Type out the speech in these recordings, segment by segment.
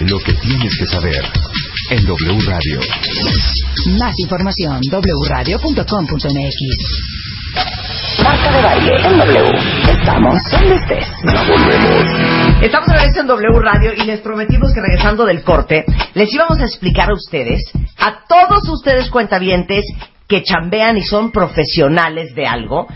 Lo que tienes que saber en W Radio. Más información wradio.com.mx. Marta de baile en W. Estamos donde estés. Volvemos. Estamos otra vez en W Radio y les prometimos que regresando del corte les íbamos a explicar a ustedes, a todos ustedes cuentavientes que chambean y son profesionales de algo,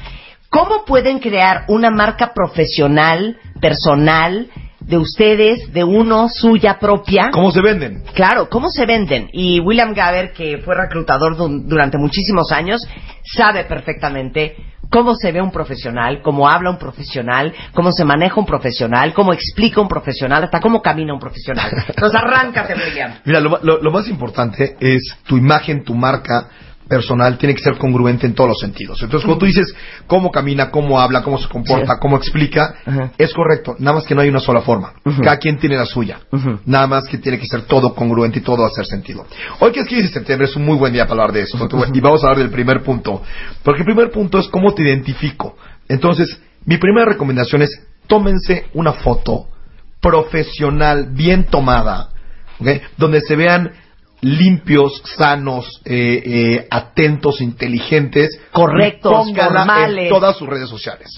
cómo pueden crear una marca profesional, personal, de ustedes, de uno, suya propia. ¿Cómo se venden? Claro, ¿cómo se venden? Y William Gaber, que fue reclutador du- durante muchísimos años, sabe perfectamente cómo se ve un profesional, cómo habla un profesional, cómo se maneja un profesional, cómo explica un profesional, hasta cómo camina un profesional. Entonces, arráncate, William. Mira, lo, lo- lo más importante es tu imagen, tu marca personal tiene que ser congruente en todos los sentidos. Entonces, cuando tú dices cómo camina, cómo habla, cómo se comporta, Sí. cómo explica, Ajá. es correcto. Nada más que no hay una sola forma. Cada quien tiene la suya. Nada más que tiene que ser todo congruente y todo hacer sentido. Hoy que es 15 de septiembre es un muy buen día para hablar de esto. Y vamos a hablar del primer punto. Porque el primer punto es cómo te identifico. Entonces, mi primera recomendación es tómense una foto profesional, bien tomada, donde se vean limpios, sanos, eh, eh, atentos, inteligentes, Correctos, formales. en todas sus redes sociales.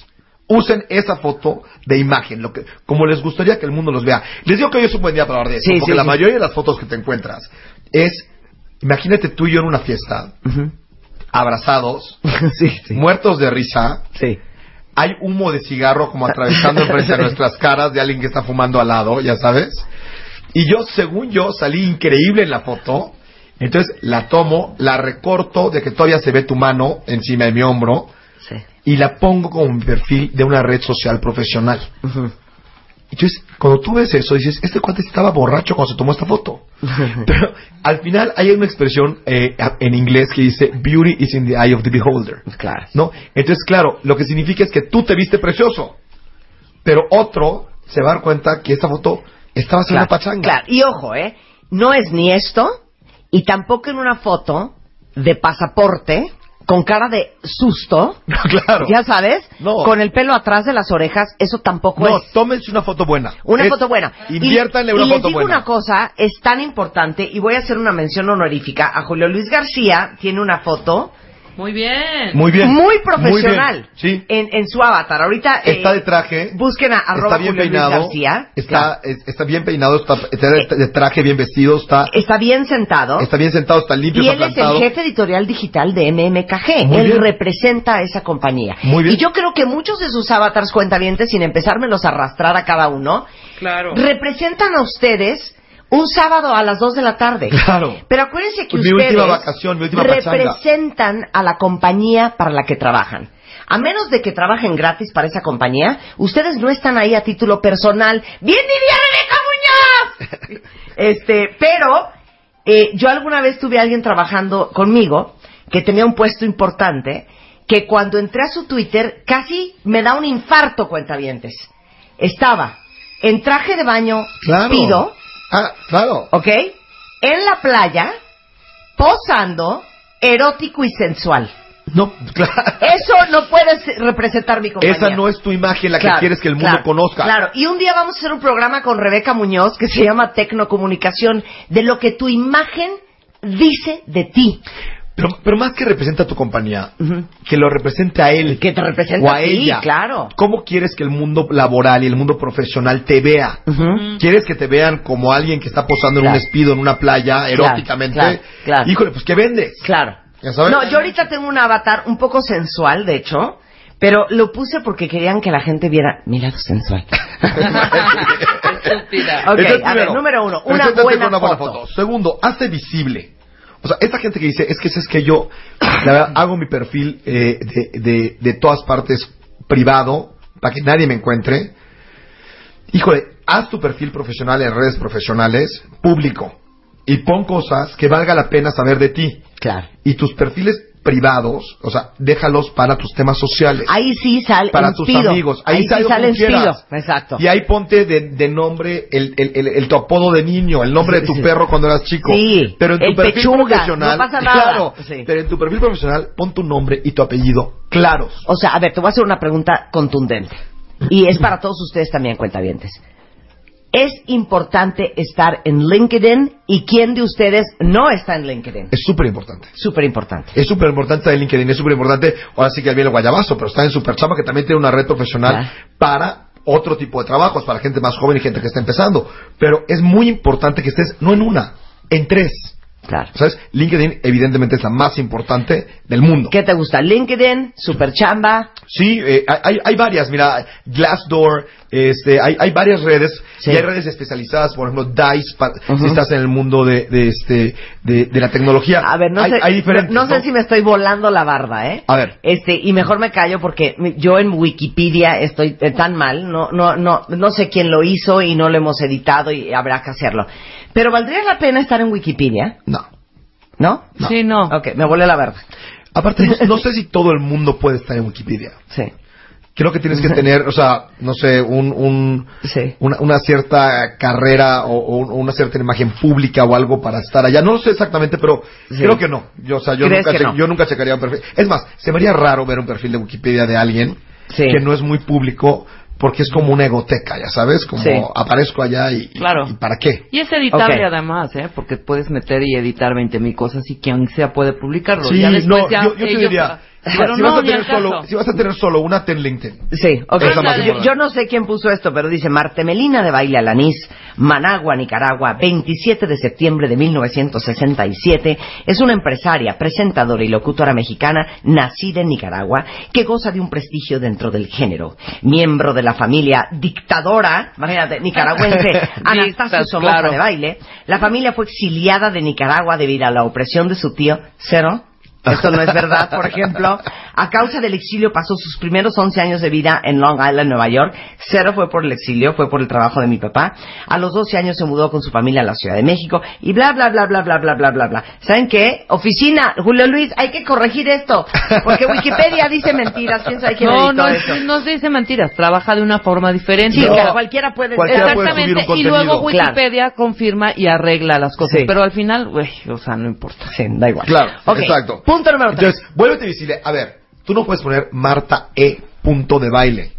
Usen esa foto de imagen, lo que, como les gustaría que el mundo los vea. Les digo que hoy es un buen día para hablar de eso, Sí, porque sí, la sí. mayoría de las fotos que te encuentras es, imagínate tú y yo en una fiesta, abrazados, muertos de risa, hay humo de cigarro como atravesando enfrente de nuestras caras de alguien que está fumando al lado, ya sabes. Y yo, según yo, salí increíble en la foto. Entonces la tomo, la recorto de que todavía se ve tu mano encima de mi hombro Sí. y la pongo como mi perfil de una red social profesional. Entonces, cuando tú ves eso, dices, este cuate estaba borracho cuando se tomó esta foto. Pero al final hay una expresión eh, en inglés que dice, beauty is in the eye of the beholder. Claro. ¿no? Entonces, claro, lo que significa es que tú te viste precioso, pero otro se va a dar cuenta que esta foto estaba haciendo Claro, pachanga. claro. Y ojo, ¿eh? No es ni esto, y tampoco en una foto de pasaporte con cara de susto, No, claro. ya sabes, No. con el pelo atrás de las orejas, eso tampoco No, es. tómense una foto buena. Una Es- foto buena. Inviértanle y, una y les foto digo buena. una cosa, es tan importante, y voy a hacer una mención honorífica. A Julio Luis García tiene una foto Muy bien. Muy bien. muy profesional Muy bien, Sí. en, en su avatar. Ahorita eh, Está de traje. busquen a arroba está bien Julio peinado. García. Está, Claro. está bien peinado, está, está de, traje, bien vestido, está, Está bien sentado. está bien sentado, está limpio, Y está él es el jefe editorial digital de MMKG. Muy él bien. representa a esa compañía. Muy bien. Y yo creo que muchos de sus avatars cuentavientes, sin empezármelos a arrastrar a cada uno, Claro. representan a ustedes un sábado a las 2 de la tarde. Claro. Pero acuérdense que Pues mi ustedes última vacación, mi última pachanga. representan a la compañía para la que trabajan. A menos de que trabajen gratis para esa compañía, ustedes no están ahí a título personal. ¡Bien diría Rebeca Muñoz! este, pero eh, yo alguna vez tuve a alguien trabajando conmigo que tenía un puesto importante que cuando entré a su Twitter casi me da un infarto, cuentavientes. Estaba en traje de baño Claro. pido, Ah, claro. ¿ok? En la playa, posando, erótico y sensual. No, claro. Eso no puede ser- representar mi compañía. Esa no es tu imagen la que quieres que el mundo claro, conozca. Claro, y un día vamos a hacer un programa con Rebeca Muñoz que se llama Tecnocomunicación, de lo que tu imagen dice de ti. Pero, pero más que representa a tu compañía, que lo represente a él. Que te representa o a a ti, ella. claro. ¿Cómo quieres que el mundo laboral y el mundo profesional te vea? ¿Quieres que te vean como alguien que está posando en un espido en una playa eróticamente? claro, claro. Híjole, pues ¿qué vendes? Claro. ¿Ya sabes? No, yo ahorita tengo un avatar un poco sensual, de hecho, pero lo puse porque querían que la gente viera mi lado sensual. Estúpida. Ok, Entonces, a ver, número uno, una buena foto. Segundo, hazte visible. O sea, esta gente que dice, es que es que yo, la verdad, hago mi perfil eh, de, de, de todas partes privado, para que nadie me encuentre. Híjole, haz tu perfil profesional en redes profesionales público y pon cosas que valga la pena saber de ti. Claro. Y tus perfiles privados, o sea, déjalos para tus temas sociales. Ahí sí sale para tus amigos. Ahí, sí sale quieras. inspiro. Exacto. Y ahí ponte de, de nombre el, el, el, el- tu apodo de niño, el nombre de tu Sí. perro cuando eras chico. Sí. Pero en tu El perfil pechuga, profesional, no pasa nada. claro, Sí. pero en tu perfil profesional pon tu nombre y tu apellido claros. O sea, a ver, te voy a hacer una pregunta contundente. Y es para todos ustedes también, cuentavientes. ¿Es importante estar en LinkedIn? ¿Y quién de ustedes no está en LinkedIn? Es súper importante. Súper importante. Es súper importante estar en LinkedIn, es súper importante, ahora sí que viene el guayabazo, pero está en Superchamba que también tiene una red profesional Claro. para otro tipo de trabajos, para gente más joven y gente que está empezando. Pero es muy importante que estés no en una, en tres. Claro. ¿Sabes? LinkedIn evidentemente es la más importante del mundo. ¿Qué te gusta? LinkedIn, Superchamba. Sí, eh, hay, hay varias, mira, Glassdoor, este, hay, hay varias redes, Sí. y hay redes especializadas, por ejemplo, Dice, si estás en el mundo de, de, este, de, de la tecnología. A ver, no hay, sé, hay diferentes, no, no sé si me estoy volando la barda, ¿eh? A ver. Este, y mejor me callo porque yo en Wikipedia estoy eh, tan mal, no, no, no, no sé quién lo hizo y no lo hemos editado y habrá que hacerlo. Pero ¿valdría la pena estar en Wikipedia? No. ¿No? Sí, no. Ok, me volé la barda. Aparte, no, no sé si todo el mundo puede estar en Wikipedia. Sí. Creo que tienes que tener, o sea, no sé, un, un, Sí. una, una cierta carrera o, o una cierta imagen pública o algo para estar allá. No lo sé exactamente, pero Sí. creo que no. Yo, o sea, yo ¿Crees nunca, que che- no? yo nunca checaría un perfil. Es más, se me haría raro ver un perfil de Wikipedia de alguien Sí. que no es muy público porque es como una egoteca, ya sabes, como Sí. aparezco allá y, Claro. y ¿para qué? Y es editable además, ¿eh? Porque puedes meter y editar 20 mil cosas y quien sea puede publicarlo. Sí, ya después no, ya yo, yo te diría, Pero si, no, vas a tener solo, si vas a tener solo una, ten LinkedIn. Sí, ok. Esa más Yo, yo no sé quién puso esto, pero dice Martemelina de Baile Alanís, Managua, Nicaragua, 27 de septiembre de 1967. Es una empresaria, presentadora y locutora mexicana nacida en Nicaragua que goza de un prestigio dentro del género. Miembro de la familia dictadora, imagínate, nicaragüense, Anastasio Somoza claro. de Baile. La familia fue exiliada de Nicaragua debido a la opresión de su tío Cero. Esto no es verdad, por ejemplo. A causa del exilio pasó sus primeros 11 años de vida en Long Island, Nueva York. Cero fue por el exilio, fue por el trabajo de mi papá. A los 12 años se mudó con su familia a la Ciudad de México y bla, bla, bla, bla, bla, bla, bla, bla, bla. ¿Saben qué? Oficina, Julio Luis, hay que corregir esto. Porque Wikipedia dice mentiras. ¿Quién sabe quién No, no, eso? no se dice mentiras, trabaja de una forma diferente. Sí, No. cualquiera puede... Cualquiera puede subir un Exactamente, y luego. Wikipedia confirma y arregla las cosas, Sí. pero al final, güey, o sea, no importa. Sí, da igual. Claro, exacto. Punto número 3. Entonces, vuélvete visible. A ver, tú no puedes poner Marta E. punto de baile.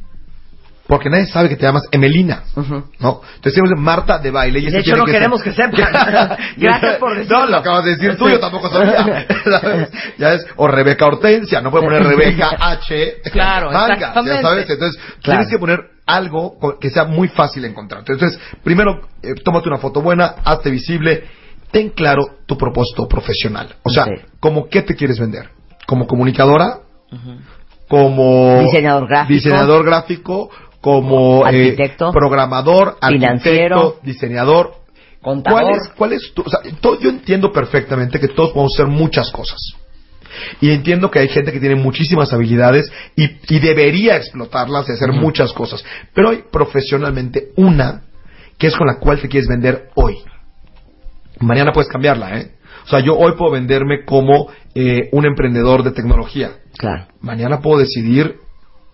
Porque nadie sabe que te llamas Emelina. Ujú. ¿No? Entonces, tenemos Marta de baile. Y De hecho, no que queremos ser- que sepan. Gracias por decirlo. No, lo acabas de decir tú, yo tampoco sabía. ¿Sabes? ya es, o Rebeca Hortensia, no puede poner Rebeca H. Claro, Manga, ya sabes. Entonces, Claro. tienes que poner algo que sea muy fácil de encontrar. Entonces, primero, eh, tómate una foto buena, hazte visible, ten claro tu propósito profesional. O sea, Sí. como qué te quieres vender. Como comunicadora, como Diseñador gráfico. diseñador gráfico, como eh, Arquitecto. programador, Financiero. arquitecto, diseñador. Contador. ¿Cuál es, cuál es tu, o sea, to- yo entiendo perfectamente que todos podemos hacer muchas cosas. Y entiendo que hay gente que tiene muchísimas habilidades y, y debería explotarlas y hacer muchas cosas. Pero hay profesionalmente una que es con la cual te quieres vender hoy. Mañana puedes cambiarla, ¿eh? O sea, yo hoy puedo venderme como eh, un emprendedor de tecnología. Claro. Mañana puedo decidir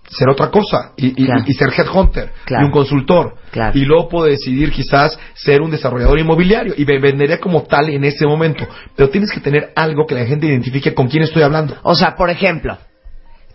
ser otra cosa y, y- Claro. y ser headhunter Claro. y un consultor. Claro. Y luego puedo decidir quizás ser un desarrollador inmobiliario y me vendería como tal en ese momento. Pero tienes que tener algo que la gente identifique con quién estoy hablando. O sea, por ejemplo,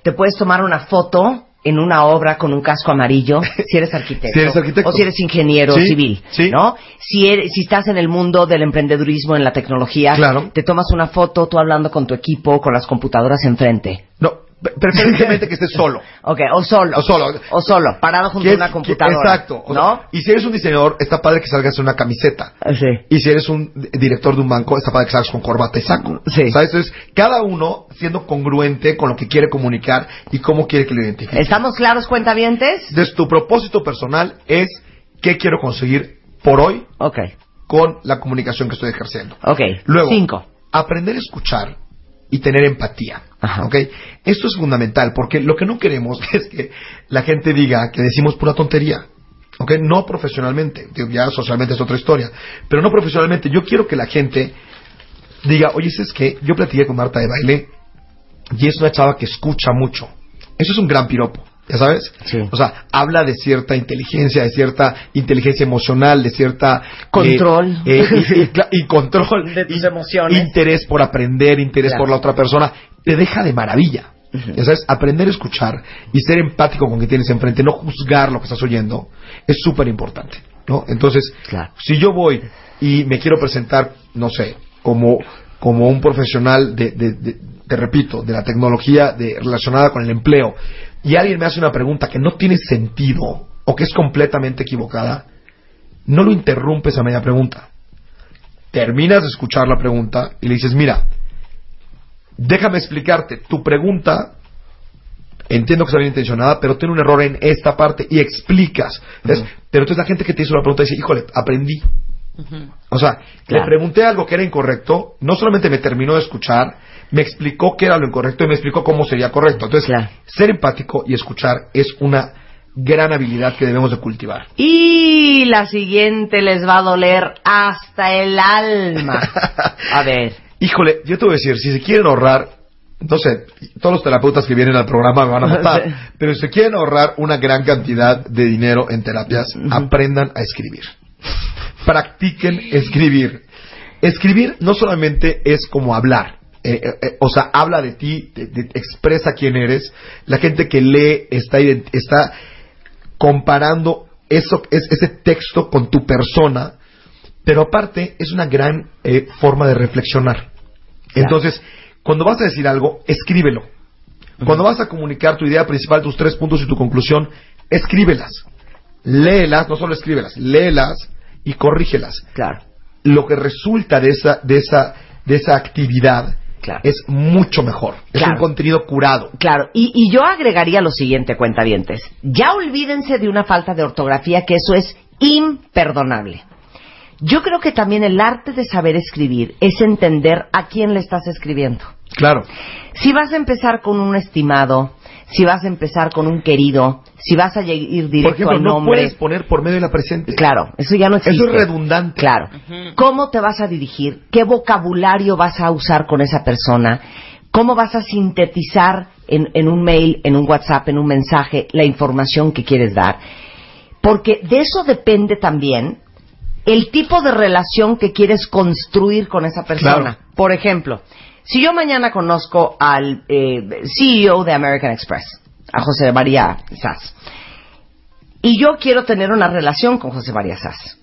te puedes tomar una foto en una obra con un casco amarillo si eres arquitecto, Si eres arquitecto. o si eres ingeniero Sí, civil, sí. ¿no? Si eres, si estás en el mundo del emprendedurismo en la tecnología, Claro. te tomas una foto tú hablando con tu equipo con las computadoras enfrente. No, preferentemente que estés solo. Ok, o solo. O solo. O solo, parado junto a una computadora. exacto. O sea, ¿No? y si eres un diseñador, está padre que salgas en una camiseta. Sí. Y si eres un di- director de un banco, está padre que salgas con corbata y saco. Sí. ¿Sabes? Entonces, cada uno siendo congruente con lo que quiere comunicar y cómo quiere que lo identifique. ¿Estamos claros, cuentavientes? Entonces, tu propósito personal es qué quiero conseguir por hoy Ok, con la comunicación que estoy ejerciendo. ok. Luego, Cinco. aprender a escuchar y tener empatía. Ajá. ¿ok? Esto es fundamental porque lo que no queremos es que la gente diga que decimos pura tontería. ¿ok? No profesionalmente, ya socialmente es otra historia, pero no profesionalmente. Yo quiero que la gente diga, oye, es que yo platiqué con Marta de baile y es una chava que escucha mucho. Eso es un gran piropo. ¿Ya sabes? Sí. O sea, habla de cierta inteligencia, de cierta inteligencia emocional, de cierta... eh, Control. eh, y, y- cla- y control. De tus emociones. Interés por aprender, interés Claro. por la otra persona. Te deja de maravilla. Ya sabes, aprender a escuchar y ser empático con quien tienes enfrente, no juzgar lo que estás oyendo, es súper importante, ¿no? Entonces, Claro. si yo voy y me quiero presentar, no sé, como, como un profesional de, de- de- te repito, de la tecnología de, relacionada con el empleo, y alguien me hace una pregunta que no tiene sentido o que es completamente equivocada, no lo interrumpes a media pregunta. Terminas de escuchar la pregunta y le dices, mira, déjame explicarte, tu pregunta entiendo que está bien intencionada, pero tiene un error en esta parte y explicas. ¿ves? Pero entonces la gente que te hizo la pregunta dice, híjole, aprendí. O sea, Claro. le pregunté algo que era incorrecto, no solamente me terminó de escuchar, me explicó qué era lo incorrecto y me explicó cómo sería correcto. Entonces, Claro. ser empático y escuchar es una gran habilidad que debemos de cultivar. Y la siguiente les va a doler hasta el alma. A ver. Híjole, yo te voy a decir, si se quieren ahorrar, no sé, todos los terapeutas que vienen al programa me van a matar, Sí. pero si se quieren ahorrar una gran cantidad de dinero en terapias, aprendan a escribir. Practiquen escribir. Escribir no solamente es como hablar, eh, eh, eh, o sea, habla de ti, te- te expresa quién eres. La gente que lee está, está comparando eso, es- ese texto con tu persona, pero aparte es una gran eh, forma de reflexionar. Entonces, cuando vas a decir algo, escríbelo. Cuando vas a comunicar tu idea principal, tus tres puntos y tu conclusión, escríbelas. Léelas, no solo escríbelas, léelas y corrígelas. Claro. Lo que resulta de esa, de esa, de esa actividad Claro. es mucho mejor. Es un contenido curado. Claro, y, y yo agregaría lo siguiente, cuentavientes. Ya olvídense de una falta de ortografía, que eso es imperdonable. Yo creo que también el arte de saber escribir es entender a quién le estás escribiendo. Claro. Si vas a empezar con un estimado, si vas a empezar con un querido, si vas a ir directo Por ejemplo, al no nombre. puedes poner por medio de la presente. Claro, eso ya no existe. Eso es redundante. Claro. ¿Cómo te vas a dirigir? ¿Qué vocabulario vas a usar con esa persona? ¿Cómo vas a sintetizar en, en un mail, en un WhatsApp, en un mensaje la información que quieres dar? Porque de eso depende también el tipo de relación que quieres construir con esa persona. Claro. Por ejemplo, si yo mañana conozco al eh, CEO de American Express, a José María Sass, y yo quiero tener una relación con José María Sass.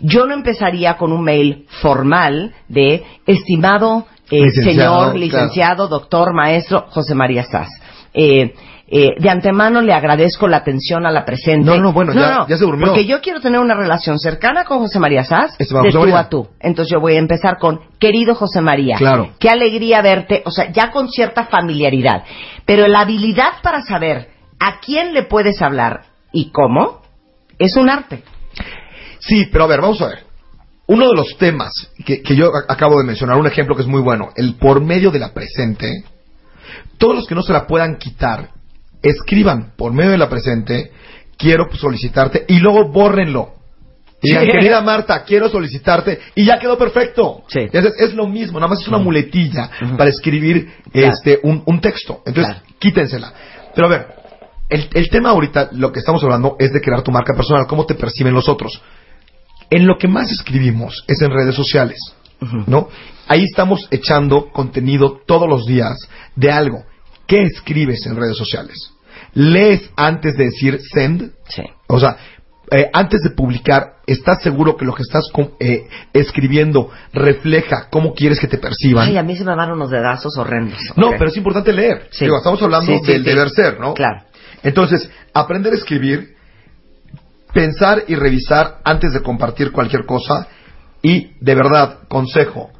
Yo no empezaría con un mail formal de estimado eh, Licenciado, señor, claro. licenciado, doctor, maestro José María Sass. Eh, eh, de antemano le agradezco la atención a la presente. No, no, bueno, ya- ya se durmió. Porque yo quiero tener una relación cercana con José María Sass, Este de José tú María. a tú. Entonces yo voy a empezar con, querido José María. Claro. Qué alegría verte, o sea, ya con cierta familiaridad. Pero la habilidad para saber a quién le puedes hablar y cómo es un arte. Sí, pero a ver, vamos a ver. Uno de los temas que, que yo acabo de mencionar, un ejemplo que es muy bueno, el por medio de la presente, todos los que no se la puedan quitar, escriban por medio de la presente, quiero solicitarte, y luego bórrenlo. Y digan, Sí. querida Marta, quiero solicitarte, y ya quedó perfecto. Sí. Es, es lo mismo, nada más es una muletilla para escribir Claro. este un, un texto. Entonces, Claro. quítensela. Pero a ver, el, el tema ahorita, lo que estamos hablando es de crear tu marca personal, cómo te perciben los otros. En lo que más escribimos es en redes sociales, ¿no? Ahí estamos echando contenido todos los días de algo. ¿Qué escribes en redes sociales? ¿Lees antes de decir send? Sí. O sea, eh, antes de publicar, ¿estás seguro que lo que estás eh, escribiendo refleja cómo quieres que te perciban? Ay, a mí se me van unos dedazos horrendos. No, pero es importante leer. Sí. Digo, estamos hablando Sí, sí, del deber ser, ¿no? Claro. Entonces, aprender a escribir, pensar y revisar antes de compartir cualquier cosa y, de verdad, consejo,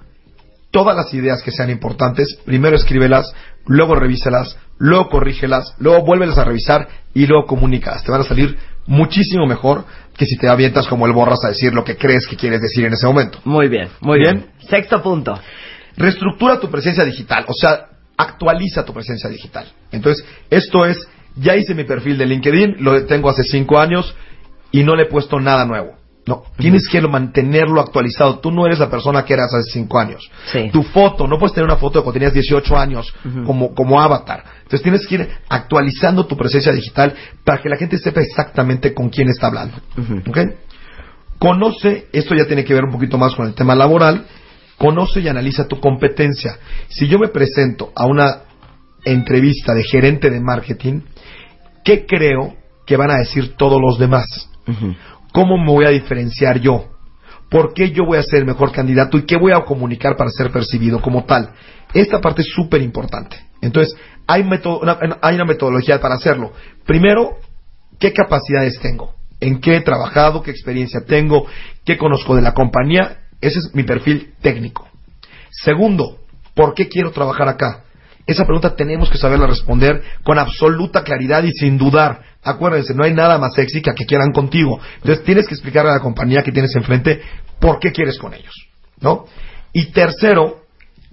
todas las ideas que sean importantes, primero escríbelas, luego revíselas, luego corrígelas, luego vuélvelas a revisar y luego comunícalas. Te van a salir muchísimo mejor que si te avientas como el borras a decir lo que crees que quieres decir en ese momento. Muy bien, muy Bien. bien. Sexto punto. Reestructura tu presencia digital, o sea, actualiza tu presencia digital. Entonces, esto es, ya hice mi perfil de LinkedIn, lo tengo hace cinco años, y no le he puesto nada nuevo. No, tienes que mantenerlo actualizado. Tú no eres la persona que eras hace cinco años. Sí. Tu foto, no puedes tener una foto de cuando tenías 18 años como, como avatar. Entonces tienes que ir actualizando tu presencia digital para que la gente sepa exactamente con quién está hablando. ¿Ok? Conoce, esto ya tiene que ver un poquito más con el tema laboral, conoce y analiza tu competencia. Si yo me presento a una entrevista de gerente de marketing, ¿qué creo que van a decir todos los demás? ¿Cómo me voy a diferenciar yo? ¿Por qué yo voy a ser el mejor candidato y qué voy a comunicar para ser percibido como tal? Esta parte es súper importante. Entonces, hay, una, hay una metodología para hacerlo. Primero, ¿qué capacidades tengo? ¿En qué he trabajado? ¿Qué experiencia tengo? ¿Qué conozco de la compañía? Ese es mi perfil técnico. Segundo, ¿por qué quiero trabajar acá? Esa pregunta tenemos que saberla responder con absoluta claridad y sin dudar. Acuérdense, no hay nada más sexy que a que quieran contigo. Entonces tienes que explicarle a la compañía que tienes enfrente por qué quieres con ellos. ¿No? Y tercero,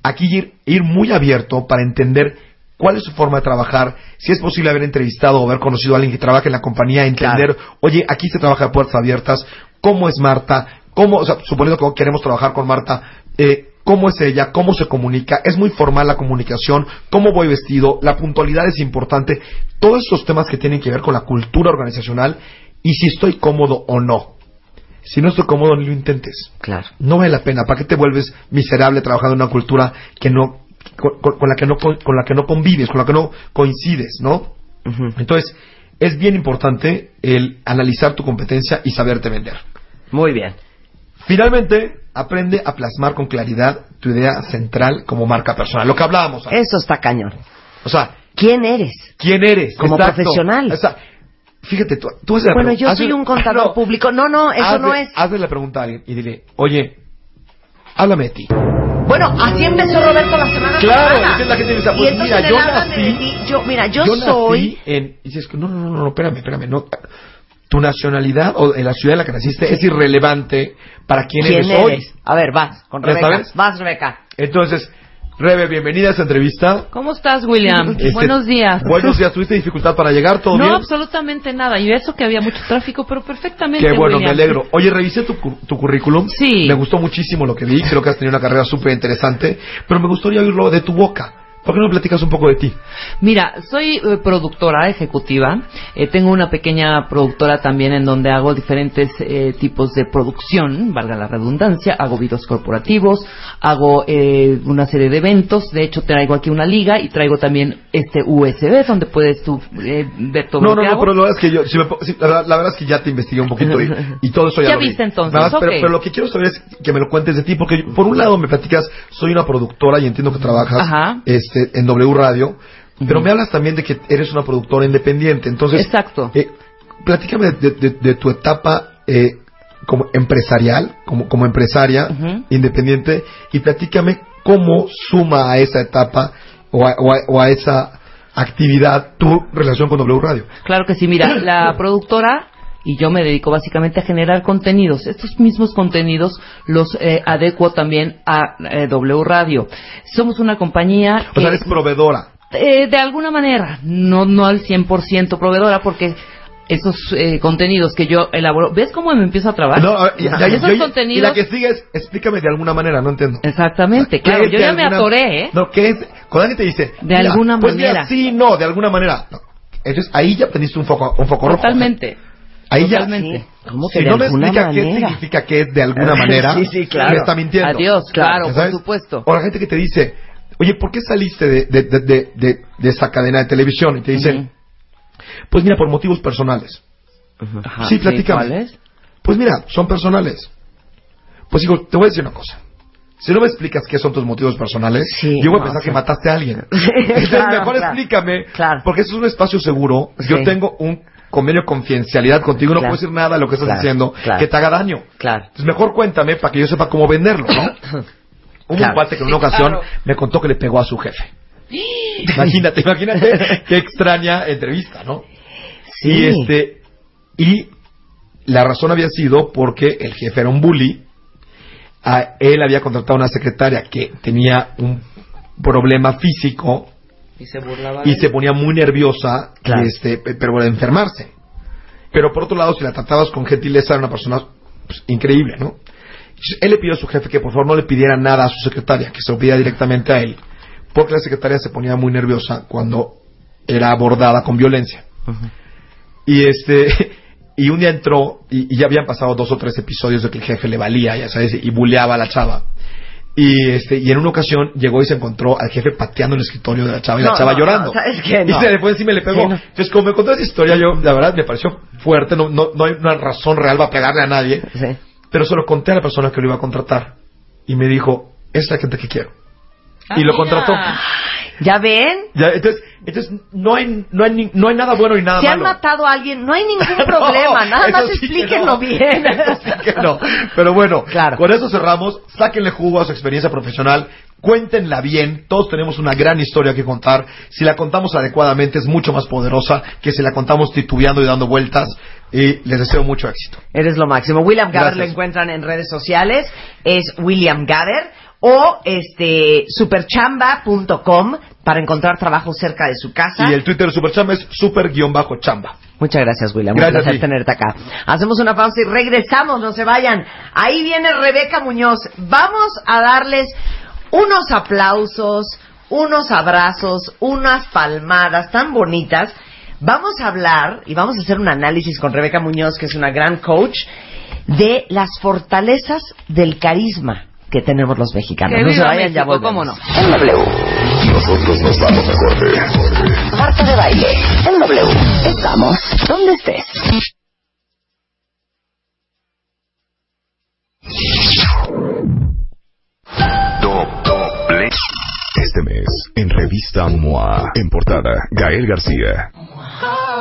aquí ir, ir muy abierto para entender cuál es su forma de trabajar, si es posible haber entrevistado o haber conocido a alguien que trabaja en la compañía, entender, oye, aquí se trabaja de puertas abiertas, cómo es Marta, cómo, o sea, suponiendo que queremos trabajar con Marta, eh, cómo es ella, cómo se comunica, es muy formal la comunicación, cómo voy vestido, la puntualidad es importante, todos esos temas que tienen que ver con la cultura organizacional y si estoy cómodo o no. Si no estoy cómodo, ni lo intentes. Claro. No vale la pena. ¿Para qué te vuelves miserable trabajando en una cultura que no, con, la que no, con, con la que no convives, con la que no coincides, ¿no? Entonces, es bien importante el analizar tu competencia y saberte vender. Muy bien. Finalmente, aprende a plasmar con claridad tu idea central como marca personal. Lo que hablábamos. antes. Eso está cañón. O sea, ¿Quién eres? ¿quién eres? Como Exacto. profesional. O sea, fíjate, tú, tú haces Bueno, yo soy un contador No, público. No, no, eso hazle- no es. Hazle la pregunta a alguien y dile, oye, háblame de ti. Bueno, así empezó Roberto la semana Claro, pasada. entonces la gente dice, y pues mira, yo habla de nací- ti. Yo, mira, yo, nací soy... en... Y dices, no, no, no, no, espérame, espérame, no. Tu nacionalidad o en la ciudad en la que naciste es irrelevante para quién, ¿Quién eres hoy. eres? A ver, vas, con ¿Ya Rebeca. sabes? Vas, Rebeca. Entonces, Rebe, bienvenida a esta entrevista. ¿Cómo estás, William? Este, Buenos días. Buenos días, ¿tuviste dificultad para llegar? ¿Todo no, bien? absolutamente nada. Y eso que había mucho tráfico, pero perfectamente. Qué bueno, William. me alegro. Oye, revisé tu, tu currículum. Sí. Me gustó muchísimo lo que vi. Creo que has tenido una carrera súper interesante. Pero me gustaría oírlo de tu boca. ¿Por qué no platicas un poco de ti? Mira, soy eh, productora ejecutiva. Eh, tengo una pequeña productora también en donde hago diferentes eh, tipos de producción, valga la redundancia. Hago videos corporativos, hago eh, una serie de eventos. De hecho, traigo aquí una liga y traigo también este USB donde puedes tú eh, ver todo No, lo no, que no, hago. pero la verdad es que yo, si me si- la, verdad- la verdad es que ya te investigué un poquito y, y todo eso ya, Ya lo vi. viste entonces, Nada más, pero, ok. pero lo que quiero saber es que me lo cuentes de ti, porque por un lado me platicas, soy una productora y entiendo que trabajas Ajá. este, en W Radio, pero me hablas también de que eres una productora independiente. Entonces, Exacto. eh, platícame de, de- de tu etapa eh, como empresarial, como, como empresaria independiente, y platícame cómo suma a esa etapa o a, o a- o a esa actividad tu relación con W Radio. Claro que sí, mira, la productora y yo me dedico básicamente a generar contenidos. Estos mismos contenidos los eh, adecuo también a eh, W Radio. Somos una compañía O que, sea, eres proveedora. eh, de alguna manera, no, no al 100% proveedora, porque esos eh, contenidos que yo elaboro, ¿ves cómo me empiezo a trabajar? No, a ver, ya- ya- esos yo- Y contenidos... la que sigue es, explícame de alguna manera, no entiendo. Exactamente, ¿Qué claro, yo ya me atoré, ¿eh? No, ¿qué es? Cuando alguien te dice... De mira, alguna pues mira, manera. sí, no, de alguna manera. No. Entonces, ahí ya prendiste un foco, un foco rojo. Totalmente. Ahí ya... Totalmente. ¿Cómo que Si de no me alguna explica qué manera? significa que es de alguna manera, Sí, sí, claro. me está mintiendo. Adiós, claro, ¿Ya por supuesto. O la gente que te dice, oye, ¿por qué saliste de, de, de, de, de- de esa cadena de televisión? Y te dicen, pues mira, por motivos personales. Ajá, sí, platícame. ¿Cuáles? Pues mira, son personales. Pues digo, te voy a decir una cosa. Si no me explicas qué son tus motivos personales, Sí, yo voy a no, pensar sí. que mataste a alguien. Entonces, Claro, mejor claro. explícame, Claro. porque eso es un espacio seguro. Yo Sí. tengo un convenio de confidencialidad contigo, no Claro. puedo decir nada de lo que estás Claro, haciendo claro. que te haga daño. Claro. Entonces, mejor cuéntame para que yo sepa cómo venderlo, ¿no? Hubo Claro. un cuate que en una ocasión claro. me contó que le pegó a su jefe. imagínate, imagínate qué extraña entrevista, ¿no? Sí. Y este y la razón había sido porque el jefe era un bully. A él había contratado a una secretaria que tenía un problema físico Y se burlaba y se ponía muy nerviosa Claro. este pe- pero de enfermarse. pero por otro lado, si la tratabas con gentileza, era una persona pues, increíble, ¿no? Él le pidió a su jefe que por favor no le pidiera nada a su secretaria, que se lo pidiera directamente a él, porque la secretaria se ponía muy nerviosa cuando era abordada con violencia. Y este y un día entró y, y ya habían pasado dos o tres episodios de que el jefe le valía, ya sabes, y bulleaba a la chava. Y este y en una ocasión llegó y se encontró al jefe pateando el escritorio de la chava y No, la chava no, llorando. no, ¿sabes qué? Y se fue encima y le pegó. Sí. Entonces, como me contó esa historia, yo, la verdad, me pareció fuerte. No, no, no hay una razón real para pegarle a nadie. Sí. Pero se lo conté a la persona que lo iba a contratar. Y me dijo, esa es la gente que quiero. Y lo Ah, contrató. ¿Ya ven? Ya, entonces, entonces no, hay, no, hay, ni- no hay nada bueno y nada Si han malo. matado a alguien, no hay ningún problema. No, Nada más sí que explíquenlo bien. Eso sí que no. Pero bueno, Claro. con eso cerramos. Sáquenle jugo a su experiencia profesional. Cuéntenla bien. Todos tenemos una gran historia que contar. Si la contamos adecuadamente, es mucho más poderosa que si la contamos titubeando y dando vueltas. Y les deseo mucho éxito. Eres lo máximo. William Gaber Gracias. lo encuentran en redes sociales. Es William Gaber. O este superchamba.com para encontrar trabajo cerca de su casa. Y el Twitter de Superchamba es super-chamba. Muchas gracias, William. Gracias Un placer tenerte acá. Hacemos una pausa y regresamos, no se vayan. Ahí viene Rebeca Muñoz. Vamos a darles unos aplausos, unos abrazos, unas palmadas tan bonitas. Vamos a hablar y vamos a hacer un análisis con Rebeca Muñoz, que es una gran coach, de las fortalezas del carisma que tenemos los mexicanos. No se vayan, ya volvemos. cómo no. En W. Nosotros nos vamos a corte. Marta de baile. En W. Estamos donde estés. Doble. Este mes, en revista MOA, en portada, Gael García.